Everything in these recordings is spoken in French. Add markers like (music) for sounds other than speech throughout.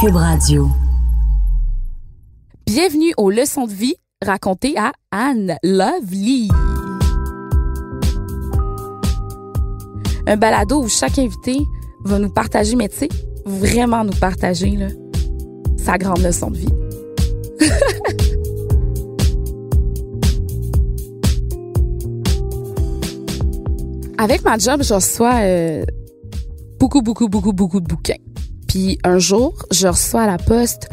Cube Radio. Bienvenue aux leçons de vie racontées à Anne Lovely. Un balado où chaque invité va nous partager, mais tu sais, vraiment nous partager sa grande leçon de vie. (laughs) Avec ma job, je reçois euh, beaucoup, beaucoup, beaucoup, beaucoup de bouquins. Un jour, je reçois à la poste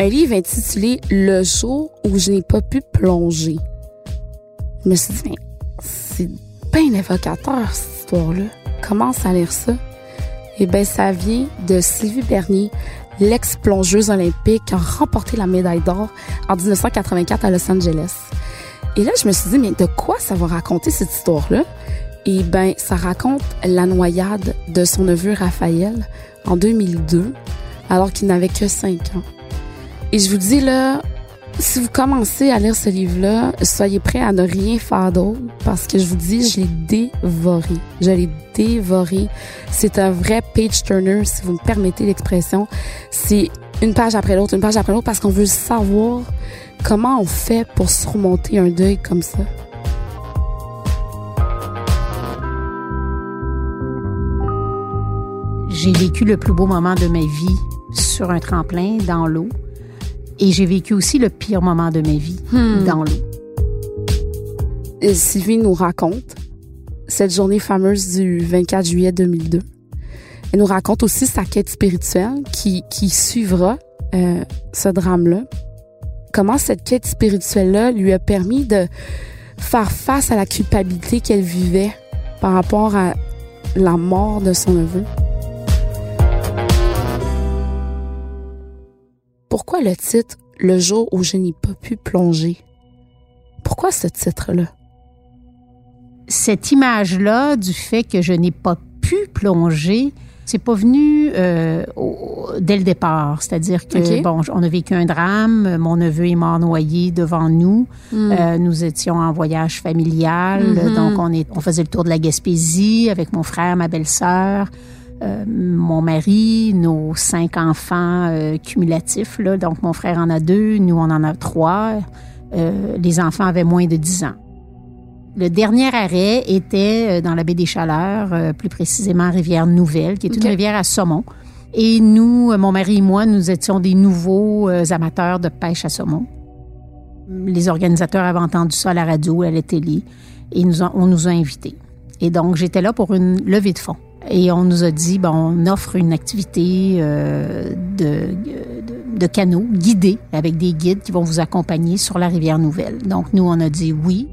un livre intitulé Le jour où je n'ai pas pu plonger. Je me suis dit, c'est bien évocateur, cette histoire-là. Commence à lire ça? Eh bien, ça vient de Sylvie Bernier, l'ex-plongeuse olympique qui a remporté la médaille d'or en 1984 à Los Angeles. Et là, je me suis dit, mais de quoi ça va raconter cette histoire-là? Eh bien, ça raconte la noyade de son neveu Raphaël en 2002, alors qu'il n'avait que 5 ans. Et je vous dis là, si vous commencez à lire ce livre-là, soyez prêts à ne rien faire d'autre parce que je vous dis, je l'ai dévoré. Je l'ai dévoré. C'est un vrai page turner, si vous me permettez l'expression. C'est une page après l'autre, une page après l'autre parce qu'on veut savoir comment on fait pour surmonter un deuil comme ça. J'ai vécu le plus beau moment de ma vie sur un tremplin dans l'eau. Et j'ai vécu aussi le pire moment de ma vie Hmm. dans l'eau. Sylvie nous raconte cette journée fameuse du 24 juillet 2002. Elle nous raconte aussi sa quête spirituelle qui, qui suivra euh, ce drame-là. Comment cette quête spirituelle-là lui a permis de faire face à la culpabilité qu'elle vivait par rapport à la mort de son neveu. Pourquoi le titre Le jour où je n'ai pas pu plonger? Pourquoi ce titre-là? Cette image-là du fait que je n'ai pas pu plonger, c'est pas venu euh, au- dès le départ. C'est-à-dire que, bon, on a vécu un drame. Mon neveu est mort noyé devant nous. Euh, nous étions en voyage familial. Mhm. Donc, on, est, on faisait le tour de la Gaspésie avec mon frère, ma belle-sœur, euh, mon mari, nos cinq enfants euh, cumulatifs. Là. Donc, mon frère en a deux, nous, on en a trois. Euh, les enfants avaient moins de 10 ans. Le dernier arrêt était dans la baie des Chaleurs, plus précisément Rivière Nouvelle, qui est une rivière à saumon. Et nous, mon mari et moi, nous étions des nouveaux amateurs de pêche à saumon. Les organisateurs avaient entendu ça à la radio, à la télé, et nous on nous a invités. Et donc, j'étais là pour une levée de fonds. Et on nous a dit, bon, on offre une activité euh, de, de, de canot guidé avec des guides qui vont vous accompagner sur la rivière Nouvelle. Donc, nous, on a dit oui.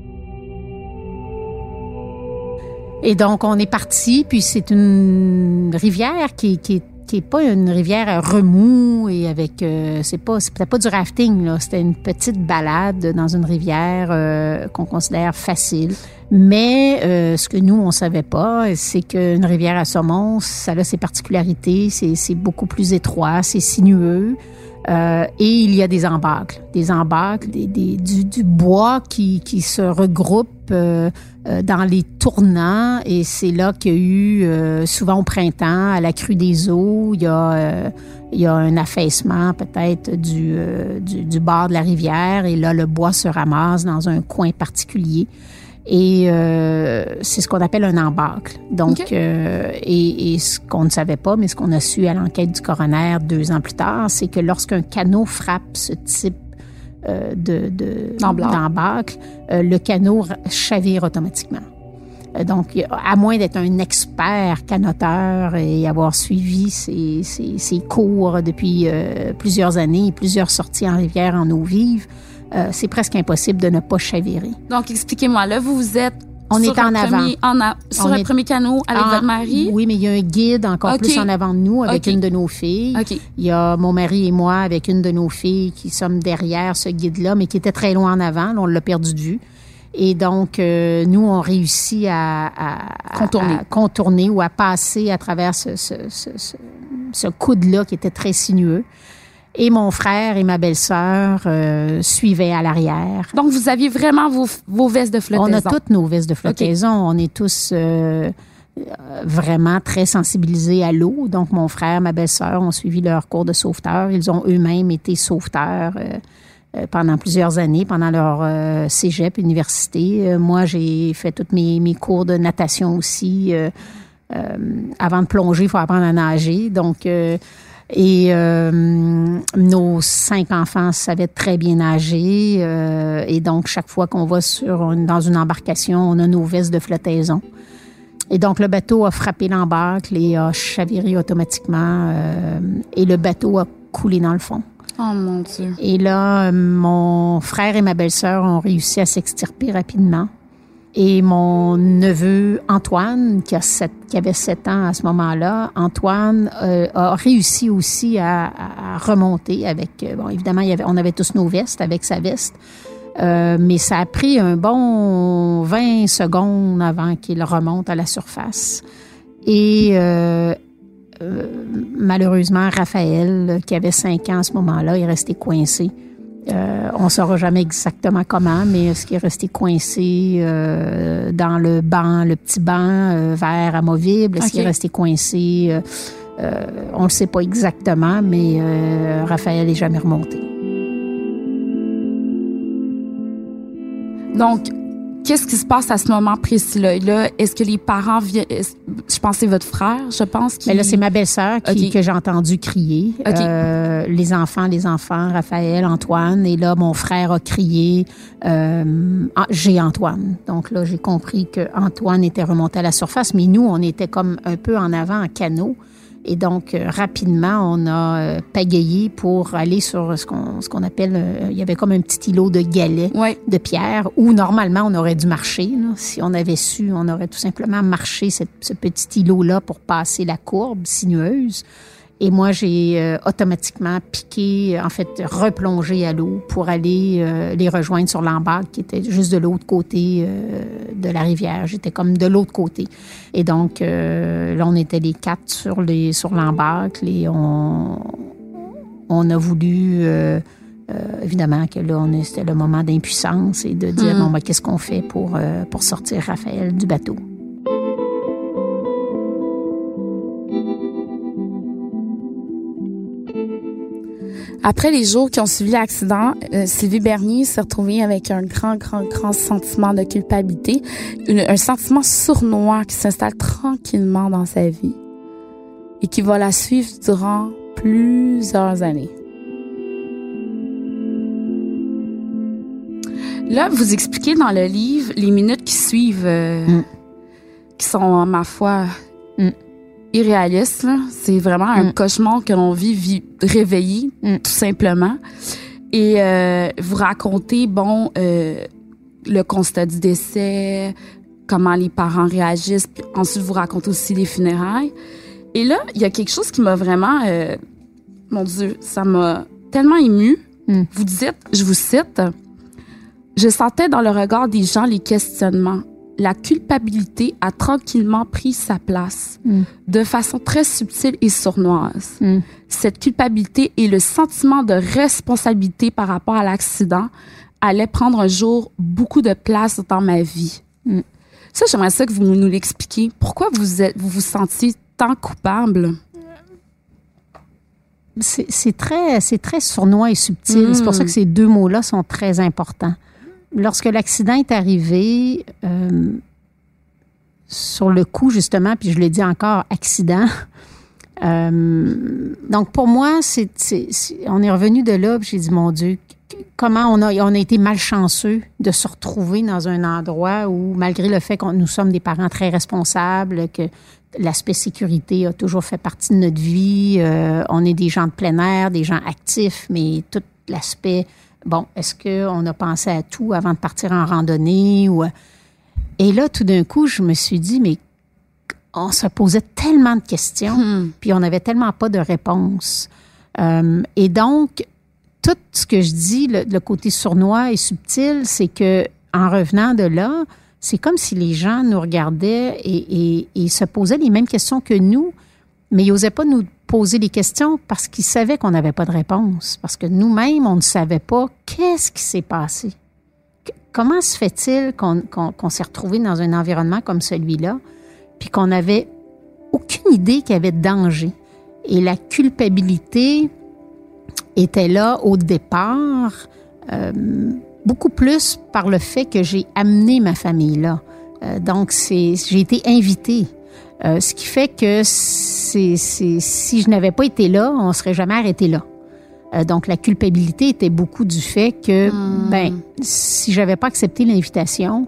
Et donc, on est parti, puis c'est une rivière qui, qui, qui est pas une rivière à remous et avec, euh, c'est pas, c'était pas du rafting, là. C'était une petite balade dans une rivière euh, qu'on considère facile. Mais euh, ce que nous, on savait pas, c'est qu'une rivière à saumon, ça a ses particularités, c'est, c'est beaucoup plus étroit, c'est sinueux. Euh, et il y a des embâcles, des embâcles, des, des- du, du bois qui, qui se regroupe euh, euh, dans les tournants. Et c'est là qu'il y a eu, euh, souvent au printemps, à la crue des eaux, il y a, euh, il y a un affaissement peut-être du, euh, du, du bord de la rivière. Et là, le bois se ramasse dans un coin particulier. Et euh, c'est ce qu'on appelle un embâcle. Donc, euh, et, et ce qu'on ne savait pas, mais ce qu'on a su à l'enquête du coroner deux ans plus tard, c'est que lorsqu'un canot frappe ce type euh, de, de euh, le canot chavire automatiquement. Donc, à moins d'être un expert canoteur et avoir suivi ses, ses- ses cours depuis plusieurs années plusieurs sorties en rivière en eau vive, euh, c'est presque impossible de ne pas chavirer. Donc, expliquez-moi, là, vous vous êtes On un en avant. premier- en a- sur On un est- premier canot avec votre mari? Oui, mais il y a un guide encore plus en avant de nous avec une de nos filles. Il y a mon mari et moi avec une de nos filles qui sommes derrière ce guide-là, mais qui était très loin en avant. Là, on l'a perdu de vue. Et donc, euh, nous, on réussit à, Contourner. à contourner ou à passer à travers ce, ce, ce, ce- ce coude-là qui était très sinueux. Et mon frère et ma belle-sœur euh, suivaient à l'arrière. Donc, vous aviez vraiment vos, vos vestes de flottaison. On a toutes nos vestes de flottaison. On est tous euh, euh, vraiment très sensibilisés à l'eau. Donc, mon frère, ma belle-sœur ont suivi leur cours de sauveteur. Ils ont eux-mêmes été sauveteurs euh, euh, pendant plusieurs années, pendant leur euh, cégep, université. Moi, j'ai fait tous mes, mes cours de natation aussi. Euh, euh, avant de plonger, il faut apprendre à nager. Donc, euh, et euh, nos cinq enfants savaient très bien nager. euh, et donc, chaque fois qu'on va sur une- dans une embarcation, on a nos vestes de flottaison. Et donc, le bateau a frappé l'embarque et a chaviré automatiquement. euh, et le bateau a coulé dans le fond. Oh mon Dieu. Et là, euh, mon frère et ma belle-sœur ont réussi à s'extirper rapidement. Et mon neveu Antoine, qui, a sept, qui avait 7 ans à ce moment-là, Antoine euh, a réussi aussi à, à- remonter avec, euh, bon, évidemment, il y avait, on avait tous nos vestes avec sa veste, Euh, mais ça a pris un bon 20 secondes avant qu'il remonte à la surface. Et euh, euh, malheureusement, Raphaël, qui avait 5 ans à ce moment-là, est resté coincé. Euh, on ne saura jamais exactement comment, mais ce qui est resté coincé euh, dans le banc, le petit banc euh, vert amovible, ce qui est resté coincé, on ne le sait pas exactement, mais euh, Raphaël n'est jamais remonté. Donc, qu'est-ce qui se passe à ce moment précis-là? Là, est-ce que les parents viennent... Je pense que c'est votre frère, je pense. Qui... Mais là, c'est ma belle-sœur qui- Ok. que j'ai entendu crier. Euh, les enfants, les enfants, Raphaël, Antoine. Et là, mon frère a crié euh, Ah, J'ai Antoine. Donc là, j'ai compris que Antoine était remonté à la surface, mais nous, on était comme un peu en avant en canot. Et donc, euh, rapidement, on a euh, pagayé pour aller sur ce qu'on ce qu'on appelle... euh, il y avait comme un petit îlot de galets de pierre où normalement on aurait dû marcher. là. Si on avait su, on aurait tout simplement marché cette- ce petit îlot-là pour passer la courbe sinueuse. Et moi, j'ai euh, automatiquement piqué, en fait, replongé à l'eau pour aller euh, les rejoindre sur l'embarque qui était juste de l'autre côté euh, de la rivière. J'étais comme de l'autre côté. Et donc, là, on était les quatre sur les sur l'embarque. Les- On, on a voulu... évidemment que là, c'était le moment d'impuissance et de dire, Mhm. bon, ben, qu'est-ce qu'on fait pour, pour sortir Raphaël du bateau? Après les jours qui ont suivi l'accident, euh, Sylvie Bernier s'est retrouvée avec un grand, grand, grand sentiment de culpabilité, une- un sentiment sournois qui s'installe tranquillement dans sa vie et qui va la suivre durant plusieurs années. Là, vous expliquez dans le livre les minutes qui suivent, euh, Mm. qui sont, ma foi, Mm. Irréalistes. là. C'est vraiment un Mm. cauchemar que l'on vit, vi- réveillé, Mm. tout simplement. Et euh, vous racontez, bon, euh, le constat du décès, comment les parents réagissent. Puis ensuite, vous racontez aussi les funérailles. Et là, il y a quelque chose qui m'a vraiment... euh, mon Dieu, ça m'a tellement ému. Mm. Vous dites, je vous cite, « Je sentais dans le regard des gens les questionnements. La culpabilité a tranquillement pris sa place, Mm. de façon très subtile et sournoise. Mm. Cette culpabilité et le sentiment de responsabilité par rapport à l'accident allaient prendre un jour beaucoup de place dans ma vie. Mm. Ça, j'aimerais ça que vous nous l'expliquiez. Pourquoi vous êtes, vous vous sentiez tant coupable? C'est très, sournois et subtil. C'est pour ça que ces deux mots-là sont très importants. Lorsque l'accident est arrivé, euh, sur le coup, justement, puis je l'ai dit encore, accident. (laughs) euh, donc, pour moi, c'est, on est revenu de là, puis j'ai dit, mon Dieu, comment on a, on a été malchanceux de se retrouver dans un endroit où, malgré le fait que nous sommes des parents très responsables, que l'aspect sécurité a toujours fait partie de notre vie, euh, on est des gens de plein air, des gens actifs, mais tout l'aspect, bon, est-ce qu'on a pensé à tout avant de partir en randonnée ou... Et là, tout d'un coup, je me suis dit, mais on se posait tellement de questions, Hmm. puis on n'avait tellement pas de réponses. Euh, et donc, tout ce que je dis, le, le côté sournois et subtil, c'est que en revenant de là, c'est comme si les gens nous regardaient et, et- et se posaient les mêmes questions que nous, mais ils n'osaient pas nous poser les questions parce qu'ils savaient qu'on n'avait pas de réponse, parce que nous-mêmes, on ne savait pas qu'est-ce qui s'est passé. Comment se fait-il qu'on s'est retrouvé dans un environnement comme celui-là, puis qu'on n'avait aucune idée qu'il y avait de danger? Et la culpabilité était là au départ, euh, beaucoup plus par le fait que j'ai amené ma famille là. Euh, donc, j'ai été invitée. Euh, ce qui fait que c'est, si je n'avais pas été là, on serait jamais arrêté là. Euh, donc, la culpabilité était beaucoup du fait que, Hmm. ben, si j'avais pas accepté l'invitation,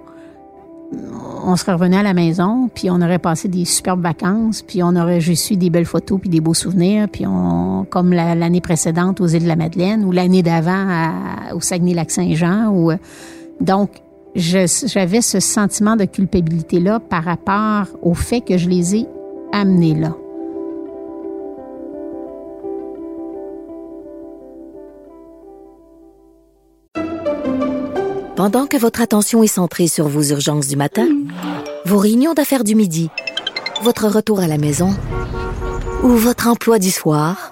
on serait revenu à la maison, puis on aurait passé des superbes vacances, puis on aurait juste eu des belles photos, puis des beaux souvenirs, puis on, comme la- l'année précédente aux îles de la Madeleine, ou l'année d'avant au Saguenay-Lac-Saint-Jean. Ou, euh, donc, j'avais ce sentiment de culpabilité-là par rapport au fait que je les ai amenés là. Pendant que votre attention est centrée sur vos urgences du matin, vos réunions d'affaires du midi, votre retour à la maison ou votre emploi du soir,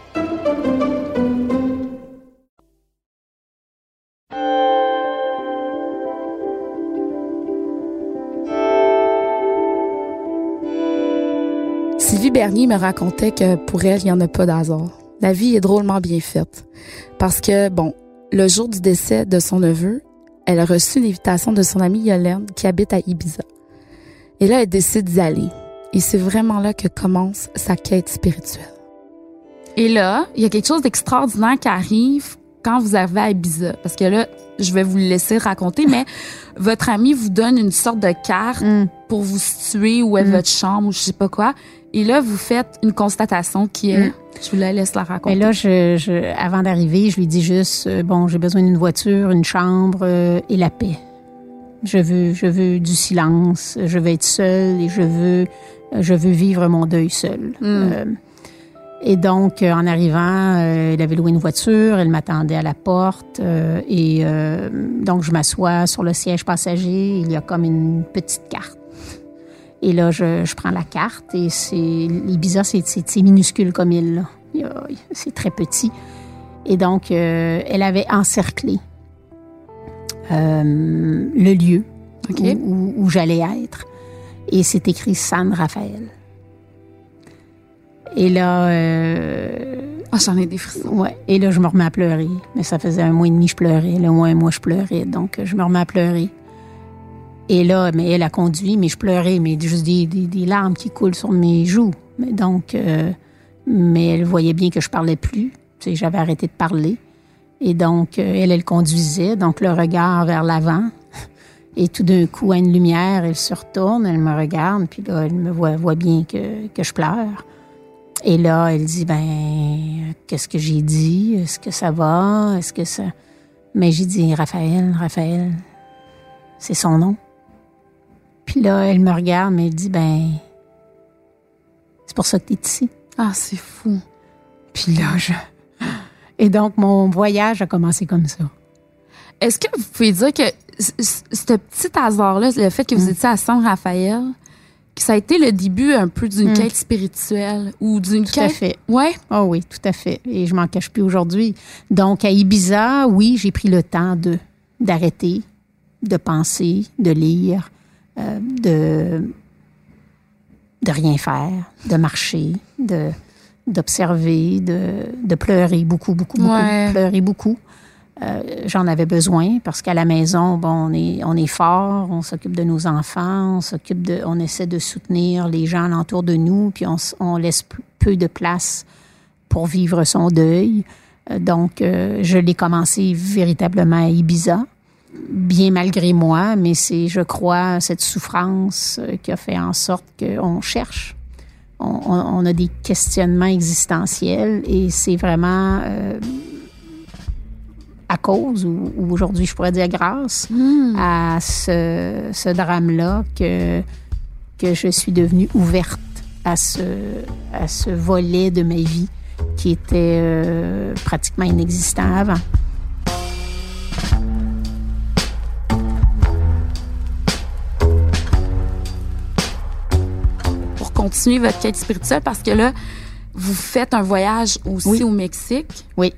Sylvie Bernier me racontait que pour elle, il n'y en a pas d'hasard. La vie est drôlement bien faite. Parce que, bon, le jour du décès de son neveu, elle a reçu l'invitation de son amie Yolande qui habite à Ibiza. Et là, elle décide d'y aller. Et c'est vraiment là que commence sa quête spirituelle. Et là, il y a quelque chose d'extraordinaire qui arrive quand vous arrivez à Ibiza. Parce que là, je vais vous le laisser raconter, mais (laughs) votre ami vous donne une sorte de carte Hum. pour vous situer où est Mm. votre chambre ou je sais pas quoi. Et là, vous faites une constatation qui est, Mm. je vous la laisse la raconter. Mais là, je, je- avant d'arriver, je lui dis juste, euh, bon, j'ai besoin d'une voiture, une chambre euh, et la paix. Je veux, je veux du silence. Je veux être seule et je veux, je veux vivre mon deuil seule. Euh, et donc, euh, en arrivant, euh, elle avait loué une voiture, elle m'attendait à la porte euh, et euh, donc je m'assois sur le siège passager. Il y a comme une petite carte. Et là, je, je prends la carte et c'est Ibiza, c'est c'est- c'est minuscule comme île. C'est très petit. Et donc, euh, elle avait encerclé euh, le lieu où, où- où j'allais être. Et c'est écrit San Raphaël. Et là, euh, Ah, j'en ai des frissons. ouais, et là, je me remets à pleurer. Mais ça faisait un mois et demi que je pleurais. Là, moins un mois, je pleurais. Donc, je me remets à pleurer. Et là, mais elle a conduit, mais je pleurais, mais juste des, larmes qui coulent sur mes joues. Mais donc, euh, mais elle voyait bien que je parlais plus. J'avais arrêté de parler. Et donc, euh, elle, elle conduisait, donc le regard vers l'avant. (laughs) Et tout d'un coup, à une lumière, elle se retourne, elle me regarde, puis là, elle me voit, voit bien que, que je pleure. Et là, elle dit, ben, qu'est-ce que j'ai dit? Est-ce que ça va? Est-ce que ça... Mais j'ai dit, Raphaël, Raphaël, c'est son nom. Puis là, elle me regarde, mais elle dit, ben, c'est pour ça que tu es ici. Ah, c'est fou. Puis là, je... Et donc, mon voyage a commencé comme ça. Est-ce que vous pouvez dire que ce petit hasard-là, le fait que vous Mm. étiez à San Raphaël, que ça a été le début un peu d'une Mm. quête spirituelle ou d'une Tout à quête. fait. Ouais. Oh oui, tout à fait. Et je m'en cache plus aujourd'hui. Donc, à Ibiza, oui, j'ai pris le temps de d'arrêter, de penser, de lire, euh, de de rien faire, de marcher, de d'observer, de, de pleurer beaucoup, beaucoup, beaucoup, Ouais. pleurer beaucoup. Euh, J'en avais besoin parce qu'à la maison, bon, on est, on est fort, on s'occupe de nos enfants, on s'occupe de, on essaie de soutenir les gens alentour de nous, puis on, on laisse peu de place pour vivre son deuil. Euh, Donc, euh, je l'ai commencé véritablement à Ibiza. Bien malgré moi, mais c'est, je crois, cette souffrance euh, qui a fait en sorte qu'on cherche. On, a des questionnements existentiels et c'est vraiment euh, à cause, ou, ou aujourd'hui je pourrais dire grâce, à ce, ce drame-là que, que je suis devenue ouverte à ce, à ce volet de ma vie qui était euh, pratiquement inexistant avant. Continuer votre quête spirituelle, parce que là, vous faites un voyage aussi Oui. au Mexique. Oui.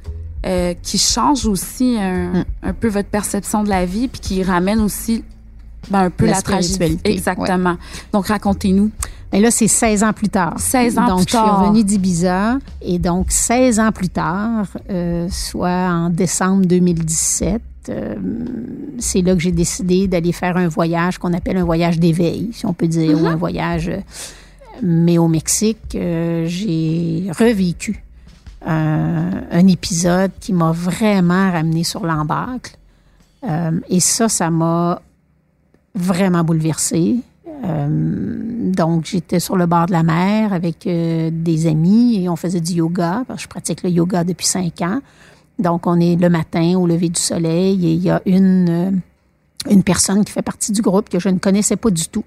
euh, qui change aussi un, Mm. un peu votre perception de la vie, puis qui ramène aussi ben, un peu La la, tragédie. spiritualité, Exactement. Donc, racontez-nous. Mais là, c'est 16 ans plus tard. 16 ans donc, plus tard. je suis revenue d'Ibiza. Et donc, 16 ans plus tard, euh, soit en décembre 2017, euh, c'est là que j'ai décidé d'aller faire un voyage qu'on appelle un voyage d'éveil, si on peut dire, ou un voyage. Mais au Mexique, euh, j'ai revécu un, épisode qui m'a vraiment ramené sur l'embâcle. Euh, et ça, ça m'a vraiment bouleversée. Euh, donc, j'étais sur le bord de la mer avec des amis et on faisait du yoga. Je pratique le yoga depuis cinq ans. Donc, on est le matin au lever du soleil et il y a une, une personne qui fait partie du groupe que je ne connaissais pas du tout,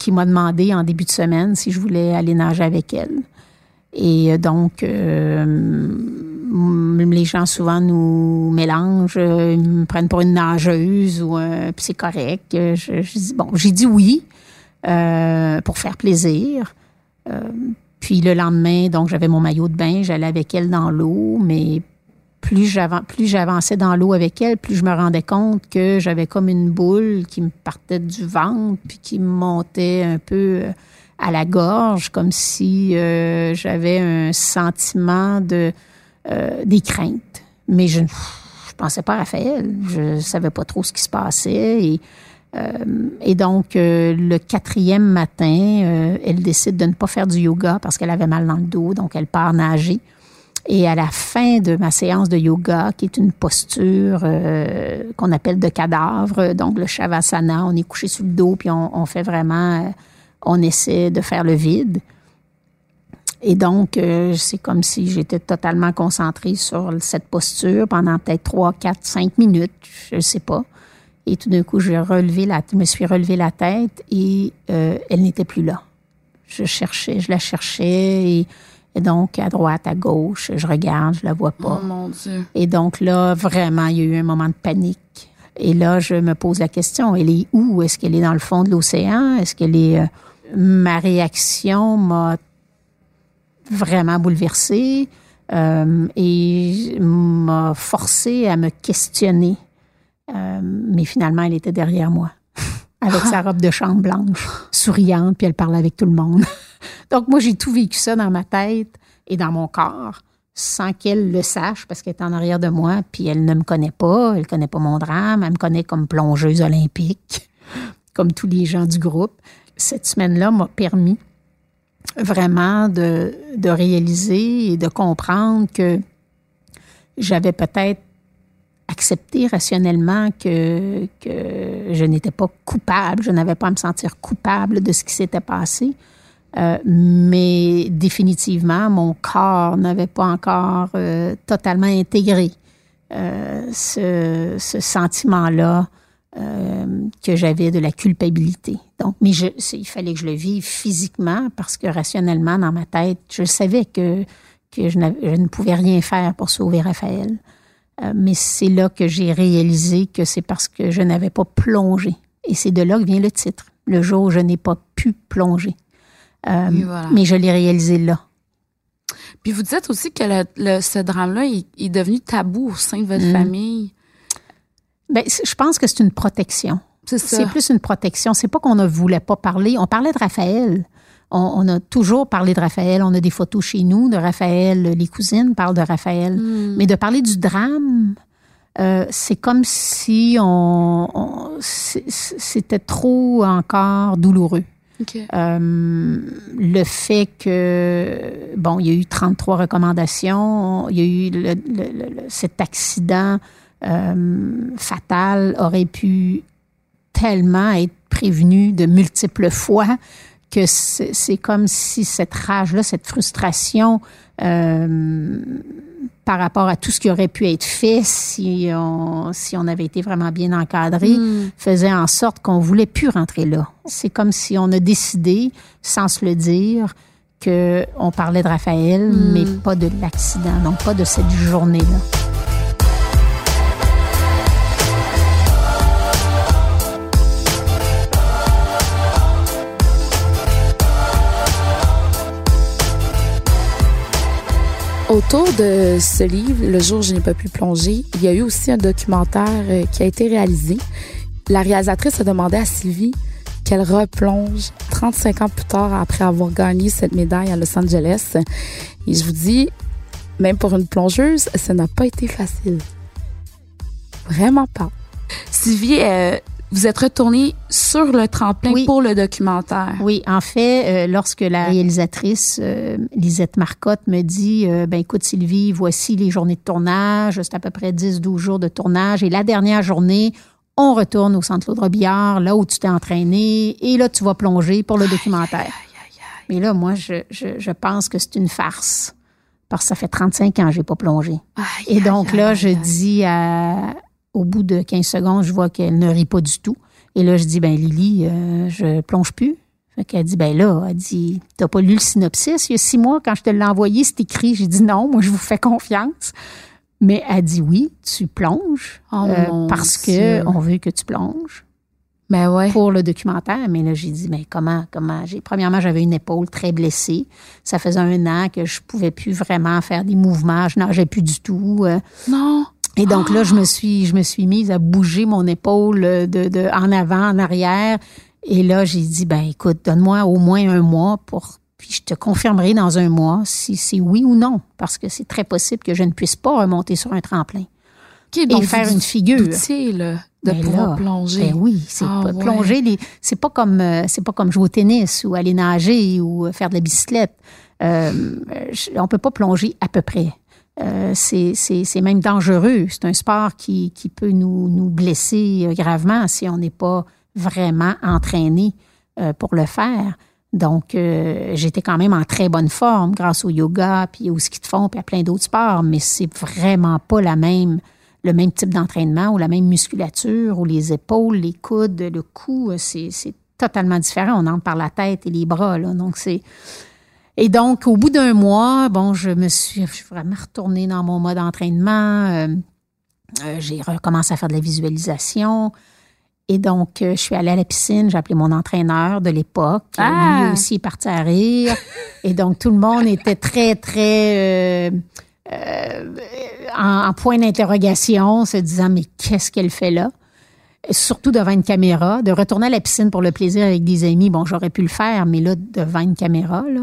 qui m'a demandé en début de semaine si je voulais aller nager avec elle. Et euh, donc, euh, les gens souvent nous mélangent, euh, ils me prennent pour une nageuse ou euh, c'est correct. Je, dis bon, j'ai dit oui pour faire plaisir. Puis le lendemain, donc j'avais mon maillot de bain, j'allais avec elle dans l'eau, mais plus j'avan- plus j'avançais dans l'eau avec elle, plus je me rendais compte que j'avais comme une boule qui me partait du ventre, puis qui me montait un peu euh, à la gorge, comme si euh, j'avais un sentiment de euh, des craintes. Mais je je pensais pas à Raphaël. Je savais pas trop ce qui se passait. Et, euh, et donc, euh, le quatrième matin, euh, elle décide de ne pas faire du yoga parce qu'elle avait mal dans le dos. Donc, elle part nager. Et à la fin de ma séance de yoga, qui est une posture euh, qu'on appelle de cadavre, donc le shavasana, on est couché sur le dos, puis on, fait vraiment, euh, on essaie de faire le vide. Et donc, euh, c'est comme si j'étais totalement concentrée sur cette posture pendant peut-être trois, quatre, cinq minutes, je ne sais pas. Et tout d'un coup, j'ai relevé la, je me suis relevé la tête et elle n'était plus là. Je cherchais, je la cherchais et, et donc à droite, à gauche, je regarde, je la vois pas. Oh mon Dieu. Et donc là, vraiment, il y a eu un moment de panique. Et là, je me pose la question, elle est où? Est-ce qu'elle est dans le fond de l'océan? Est-ce qu'elle est... euh, ma réaction m'a vraiment bouleversée euh, et m'a forcé à me questionner. Euh, mais finalement, elle était derrière moi, (laughs) avec sa robe de chambre blanche, souriante, puis elle parlait avec tout le monde. (laughs) Donc moi, j'ai tout vécu ça dans ma tête et dans mon corps sans qu'elle le sache parce qu'elle est en arrière de moi, puis elle ne me connaît pas, elle connaît pas mon drame, elle me connaît comme plongeuse olympique, (laughs) comme tous les gens du groupe. Cette semaine-là m'a permis vraiment de, de réaliser et de comprendre que j'avais peut-être accepté rationnellement que, que je n'étais pas coupable, je n'avais pas à me sentir coupable de ce qui s'était passé. Euh, mais définitivement, mon corps n'avait pas encore euh, totalement intégré euh, ce, ce sentiment-là que j'avais de la culpabilité. Donc, mais il fallait que je le vive physiquement parce que rationnellement, dans ma tête, je savais que, que je, je ne pouvais rien faire pour sauver Raphaël. Euh, mais c'est là que j'ai réalisé que c'est parce que je n'avais pas plongé. Et c'est de là que vient le titre, le jour où je n'ai pas pu plonger. Euh, voilà. Mais je l'ai réalisé là. Puis vous dites aussi que le, le- ce drame-là il, il est devenu tabou au sein de votre Mm. famille. Ben, c'est- je pense que c'est une protection. C'est plus une protection. C'est pas qu'on ne voulait pas parler. On parlait de Raphaël. On, on a toujours parlé de Raphaël. On a des photos chez nous de Raphaël. Les cousines parlent de Raphaël. Mm. Mais de parler du drame, euh, c'est comme si on, c'était trop encore douloureux. Euh, le fait que, bon, il y a eu 33 recommandations, il y a eu le- le- le- le- cet accident euh, fatale aurait pu tellement être prévenue de multiples fois que c'est comme si cette rage-là, cette frustration euh, par rapport à tout ce qui aurait pu être fait si on, si on avait été vraiment bien encadré, Hmm. faisait en sorte qu'on voulait plus rentrer là. C'est comme si on a décidé, sans se le dire, que on parlait de Raphaël, Hmm. mais pas de l'accident, donc pas de cette journée-là. Autour de ce livre, Le jour où je n'ai pas pu plonger, il y a eu aussi un documentaire euh, qui a été réalisé. La réalisatrice a demandé à Sylvie qu'elle replonge 35 ans plus tard après avoir gagné cette médaille à Los Angeles. Et je vous dis, même pour une plongeuse, ça n'a pas été facile. Vraiment pas. Sylvie, euh, vous êtes retournée sur le tremplin Oui. pour le documentaire. Oui, en fait, euh, lorsque la réalisatrice euh, Lisette Marcotte me dit euh, ben écoute Sylvie, voici les journées de tournage, c'est à peu près 10-12 jours de tournage et la dernière journée, on retourne au centre Claude Robillard, là où tu t'es entraîné et là tu vas plonger pour le documentaire. Mais là moi je, je, je pense que c'est une farce parce que ça fait 35 ans que j'ai pas plongé. Aïe, Et donc aïe, là, aïe, je aïe. dis à, au bout de 15 secondes, je vois qu'elle ne rit pas du tout. Et là, je dis, ben Lily, euh, je plonge plus. Fait qu'elle dit, ben là, elle dit, t'as pas lu le synopsis? Il y a six mois, quand je te l'ai envoyé, c'est écrit. J'ai dit, non, moi, je vous fais confiance. Mais elle dit, oui, tu plonges. Oh, euh, parce Dieu. que on veut que tu plonges Ben ouais. pour le documentaire. Mais là, j'ai dit, mais comment, comment? J'ai, premièrement, j'avais une épaule très blessée. Ça faisait un an que je pouvais plus vraiment faire des mouvements. Je nageais plus du tout. Euh, Non. Et donc là, je me suis, je me suis mise à bouger mon épaule de, de en avant, en arrière. Et là, j'ai dit, ben écoute, donne-moi au moins un mois pour, puis je te confirmerai dans un mois si c'est oui ou non, parce que c'est très possible que je ne puisse pas remonter sur un tremplin et faire une figure. là, de Ben pouvoir là, plonger. Ben oui, c'est Ah pas- ouais. plonger. Les, c'est pas comme euh, c'est pas comme jouer au tennis ou aller nager ou euh, faire de la bicyclette. Euh, on peut pas plonger à peu près. Euh, c'est, même dangereux. C'est un sport qui, qui peut nous, nous blesser euh, gravement si on n'est pas vraiment entraîné euh, pour le faire. Donc, j'étais quand même en très bonne forme grâce au yoga, puis au ski de fond, puis à plein d'autres sports, mais c'est vraiment pas la même, le même type d'entraînement ou la même musculature ou les épaules, les coudes, le cou, c'est, c'est totalement différent. On entre par la tête et les bras, là. Donc, c'est. Et donc, au bout d'un mois, bon, je me suis, je suis vraiment retournée dans mon mode d'entraînement. Euh, euh, j'ai recommencé à faire de la visualisation. Et donc, euh, je suis allée à la piscine. J'ai appelé mon entraîneur de l'époque. Ah! Lui aussi est parti à rire. Et donc, tout le monde était très, très en, en point d'interrogation, se disant, mais qu'est-ce qu'elle fait là? Surtout devant une caméra. De retourner à la piscine pour le plaisir avec des amis, bon, j'aurais pu le faire, mais là, devant une caméra, là.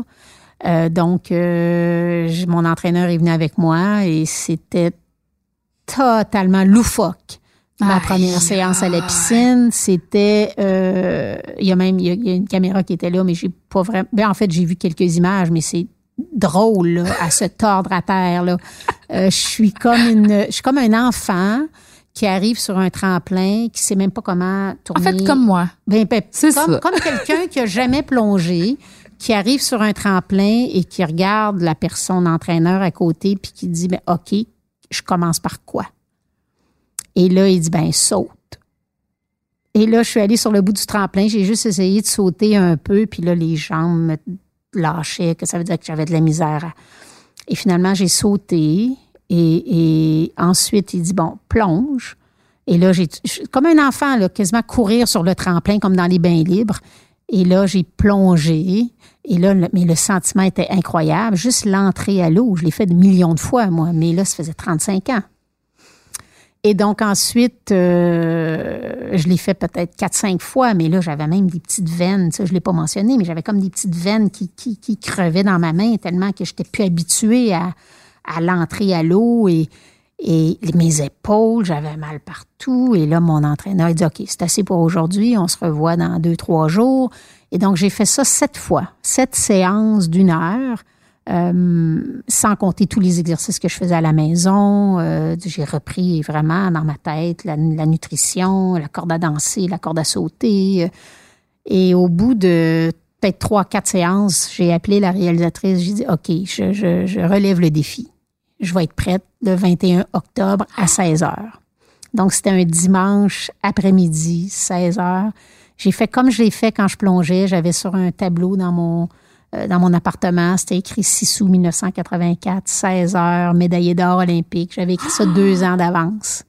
Euh, donc, euh, mon entraîneur est venu avec moi et c'était totalement loufoque. Ma première séance à la piscine, c'était, euh, il y a même, il y a, il y a une caméra qui était là, mais j'ai pas vraiment, ben, en fait, j'ai vu quelques images, mais c'est drôle, là, à se tordre à terre, là. Je suis comme une, je suis comme un enfant qui arrive sur un tremplin, qui sait même pas comment En tourner. fait, comme moi. Ben, ben, C'est comme, comme quelqu'un qui a jamais plongé, qui arrive sur un tremplin et qui regarde la personne entraîneur à côté puis qui dit ben OK, je commence par quoi? Et là il dit ben saute. Et là je suis allée sur le bout du tremplin, j'ai juste essayé de sauter un peu puis là les jambes me lâchaient, que ça veut dire que j'avais de la misère. Et finalement j'ai sauté et, ensuite il dit bon plonge. Et là, j'ai comme un enfant, quasiment courir sur le tremplin comme dans les bains libres. Et là, j'ai plongé. Et là, mais le sentiment était incroyable. Juste l'entrée à l'eau, je l'ai fait de millions de fois, moi. Mais là, ça faisait 35 ans. Et donc ensuite, euh, je l'ai fait peut-être 4-5 fois, mais là, j'avais même des petites veines. Ça, je ne l'ai pas mentionné, mais j'avais comme des petites veines qui, qui, qui crevaient dans ma main tellement que je n'étais plus habituée à, à l'entrée à l'eau. Et, et mes épaules, j'avais mal partout. Et là, mon entraîneur il dit OK, c'est assez pour aujourd'hui. On se revoit dans deux, trois jours. Et donc, j'ai fait ça sept fois, sept séances d'une heure Euh, sans compter tous les exercices que je faisais à la maison. Euh, j'ai repris vraiment dans ma tête la, la, nutrition, la corde à danser, la corde à sauter. Et au bout de peut-être trois, quatre séances, j'ai appelé la réalisatrice. J'ai dit, OK, je, je, je, relève le défi. Je vais être prête le 21 octobre à 16 heures. Donc, c'était un dimanche après-midi, 16 heures. J'ai fait comme je l'ai fait quand je plongeais. J'avais sur un tableau dans mon, euh, dans mon appartement. C'était écrit 6 août 1984, 16 heures, médaillé d'or olympique. J'avais écrit ça deux ans d'avance.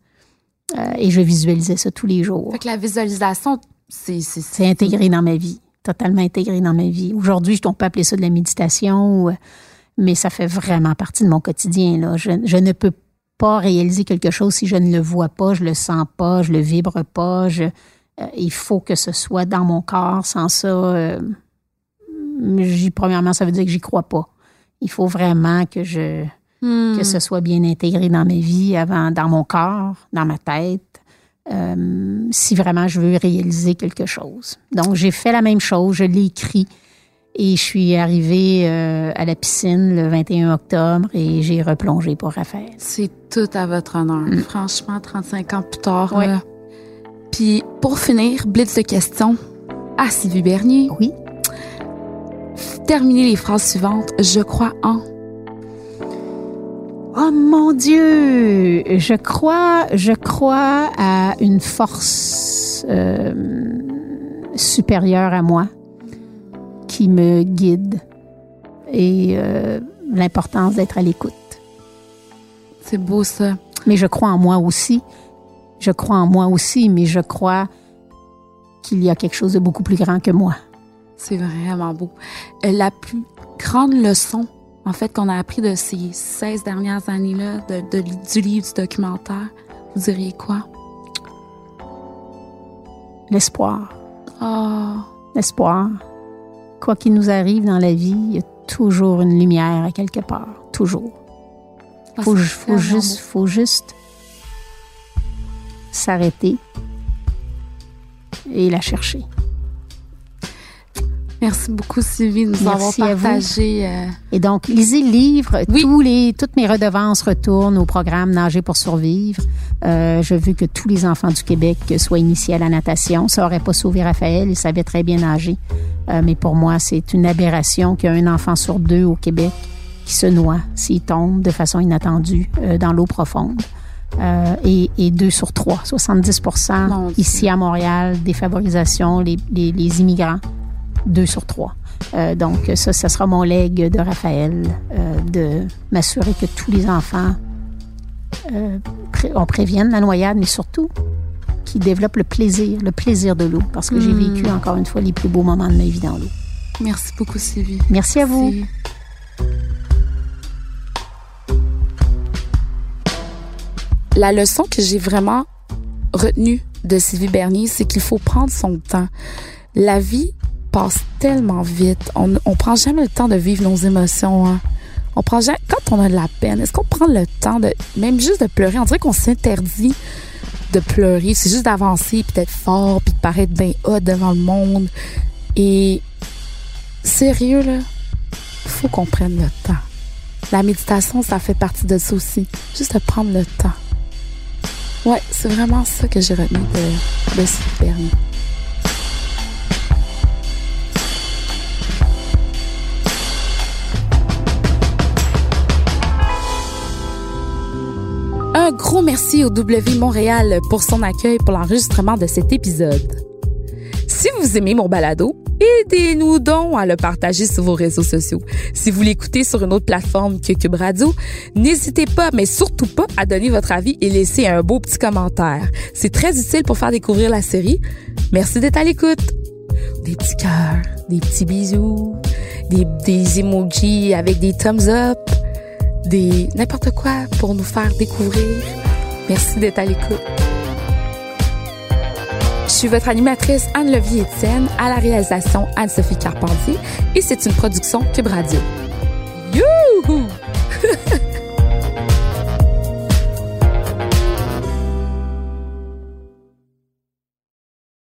Euh, et je visualisais ça tous les jours. Fait que la visualisation, c'est... C'est intégré dans ma vie, totalement intégré dans ma vie. Aujourd'hui, on peut appeler ça de la méditation, mais ça fait vraiment partie de mon quotidien. Là. Je, je, ne peux pas réaliser quelque chose si je ne le vois pas, je le sens pas, je le vibre pas. Je, euh, il faut que ce soit dans mon corps. Sans ça, euh, premièrement, ça veut dire que j'y crois pas. Il faut vraiment que je hmm. que ce soit bien intégré dans ma vie, avant, dans mon corps, dans ma tête. Euh, si vraiment je veux réaliser quelque chose. Donc, j'ai fait la même chose, je l'ai écrit et je suis arrivée euh, à la piscine le 21 octobre et j'ai replongé pour Raphaël. C'est tout à votre honneur. Hmm. Franchement, 35 ans plus tard. Puis, pour finir, blitz de questions à Sylvie Bernier. Oui terminer les phrases suivantes. Je crois en. Oh mon Dieu, je crois, je crois à une force euh, supérieure à moi qui me guide et euh, l'importance d'être à l'écoute. C'est beau ça. Mais je crois en moi aussi. Je crois en moi aussi, mais je crois qu'il y a quelque chose de beaucoup plus grand que moi. C'est vraiment beau. Euh, la plus grande leçon, en fait, qu'on a appris de ces 16 dernières années-là, de, du livre, du documentaire, vous diriez quoi? L'espoir. Oh. L'espoir. Quoi qu'il nous arrive dans la vie, il y a toujours une lumière à quelque part. Toujours. Il faut, faut, juste, faut juste s'arrêter et la chercher. Merci beaucoup, Sylvie, de nous Merci avoir partagé. Euh... Et donc, lisez le livre. Tous les, toutes mes redevances retournent au programme Nager pour survivre. Euh, je veux que tous les enfants du Québec soient initiés à la natation. Ça aurait pas sauvé Raphaël, il savait très bien nager. Euh, mais pour moi, c'est une aberration qu'il y a un enfant sur deux au Québec qui se noie s'il tombe de façon inattendue euh, dans l'eau profonde. Euh, et, et, deux sur trois, 70% ici à Montréal, défavorisation, les, les, les immigrants deux sur trois. Euh, donc, ça, ça sera mon legs de Raphaël, euh, de m'assurer que tous les enfants, euh, on prévienne la noyade, mais surtout qu'ils développent le plaisir, le plaisir de l'eau, parce que j'ai hmm. vécu encore une fois les plus beaux moments de ma vie dans l'eau. Merci beaucoup, Sylvie. Merci à vous. La leçon que j'ai vraiment retenue de Sylvie Bernier, c'est qu'il faut prendre son temps. La vie passe tellement vite. On, on prend jamais le temps de vivre nos émotions. Hein. On prend quand on a de la peine, est-ce qu'on prend le temps de, même juste de pleurer? On dirait qu'on s'interdit de pleurer. C'est juste d'avancer, puis d'être fort, puis de paraître bien haut devant le monde. Et sérieux, là, faut qu'on prenne le temps. La méditation, ça fait partie de ça aussi. Juste de prendre le temps. Ouais, c'est vraiment ça que j'ai retenu de, de ce dernier. Un gros merci au W Montréal pour son accueil pour l'enregistrement de cet épisode. Si vous aimez mon balado, aidez-nous donc à le partager sur vos réseaux sociaux. Si vous l'écoutez sur une autre plateforme que Cube Radio, n'hésitez pas, mais surtout pas, à donner votre avis et laisser un beau petit commentaire. C'est très utile pour faire découvrir la série. Merci d'être à l'écoute. Des petits cœurs, des petits bisous, des, des emojis avec des thumbs up n'importe quoi pour nous faire découvrir. Merci d'être à l'écoute. Je suis votre animatrice Anne-Levier Etienne, à la réalisation Anne-Sophie Carpentier et c'est une production Cube Radio. Youhou! (laughs)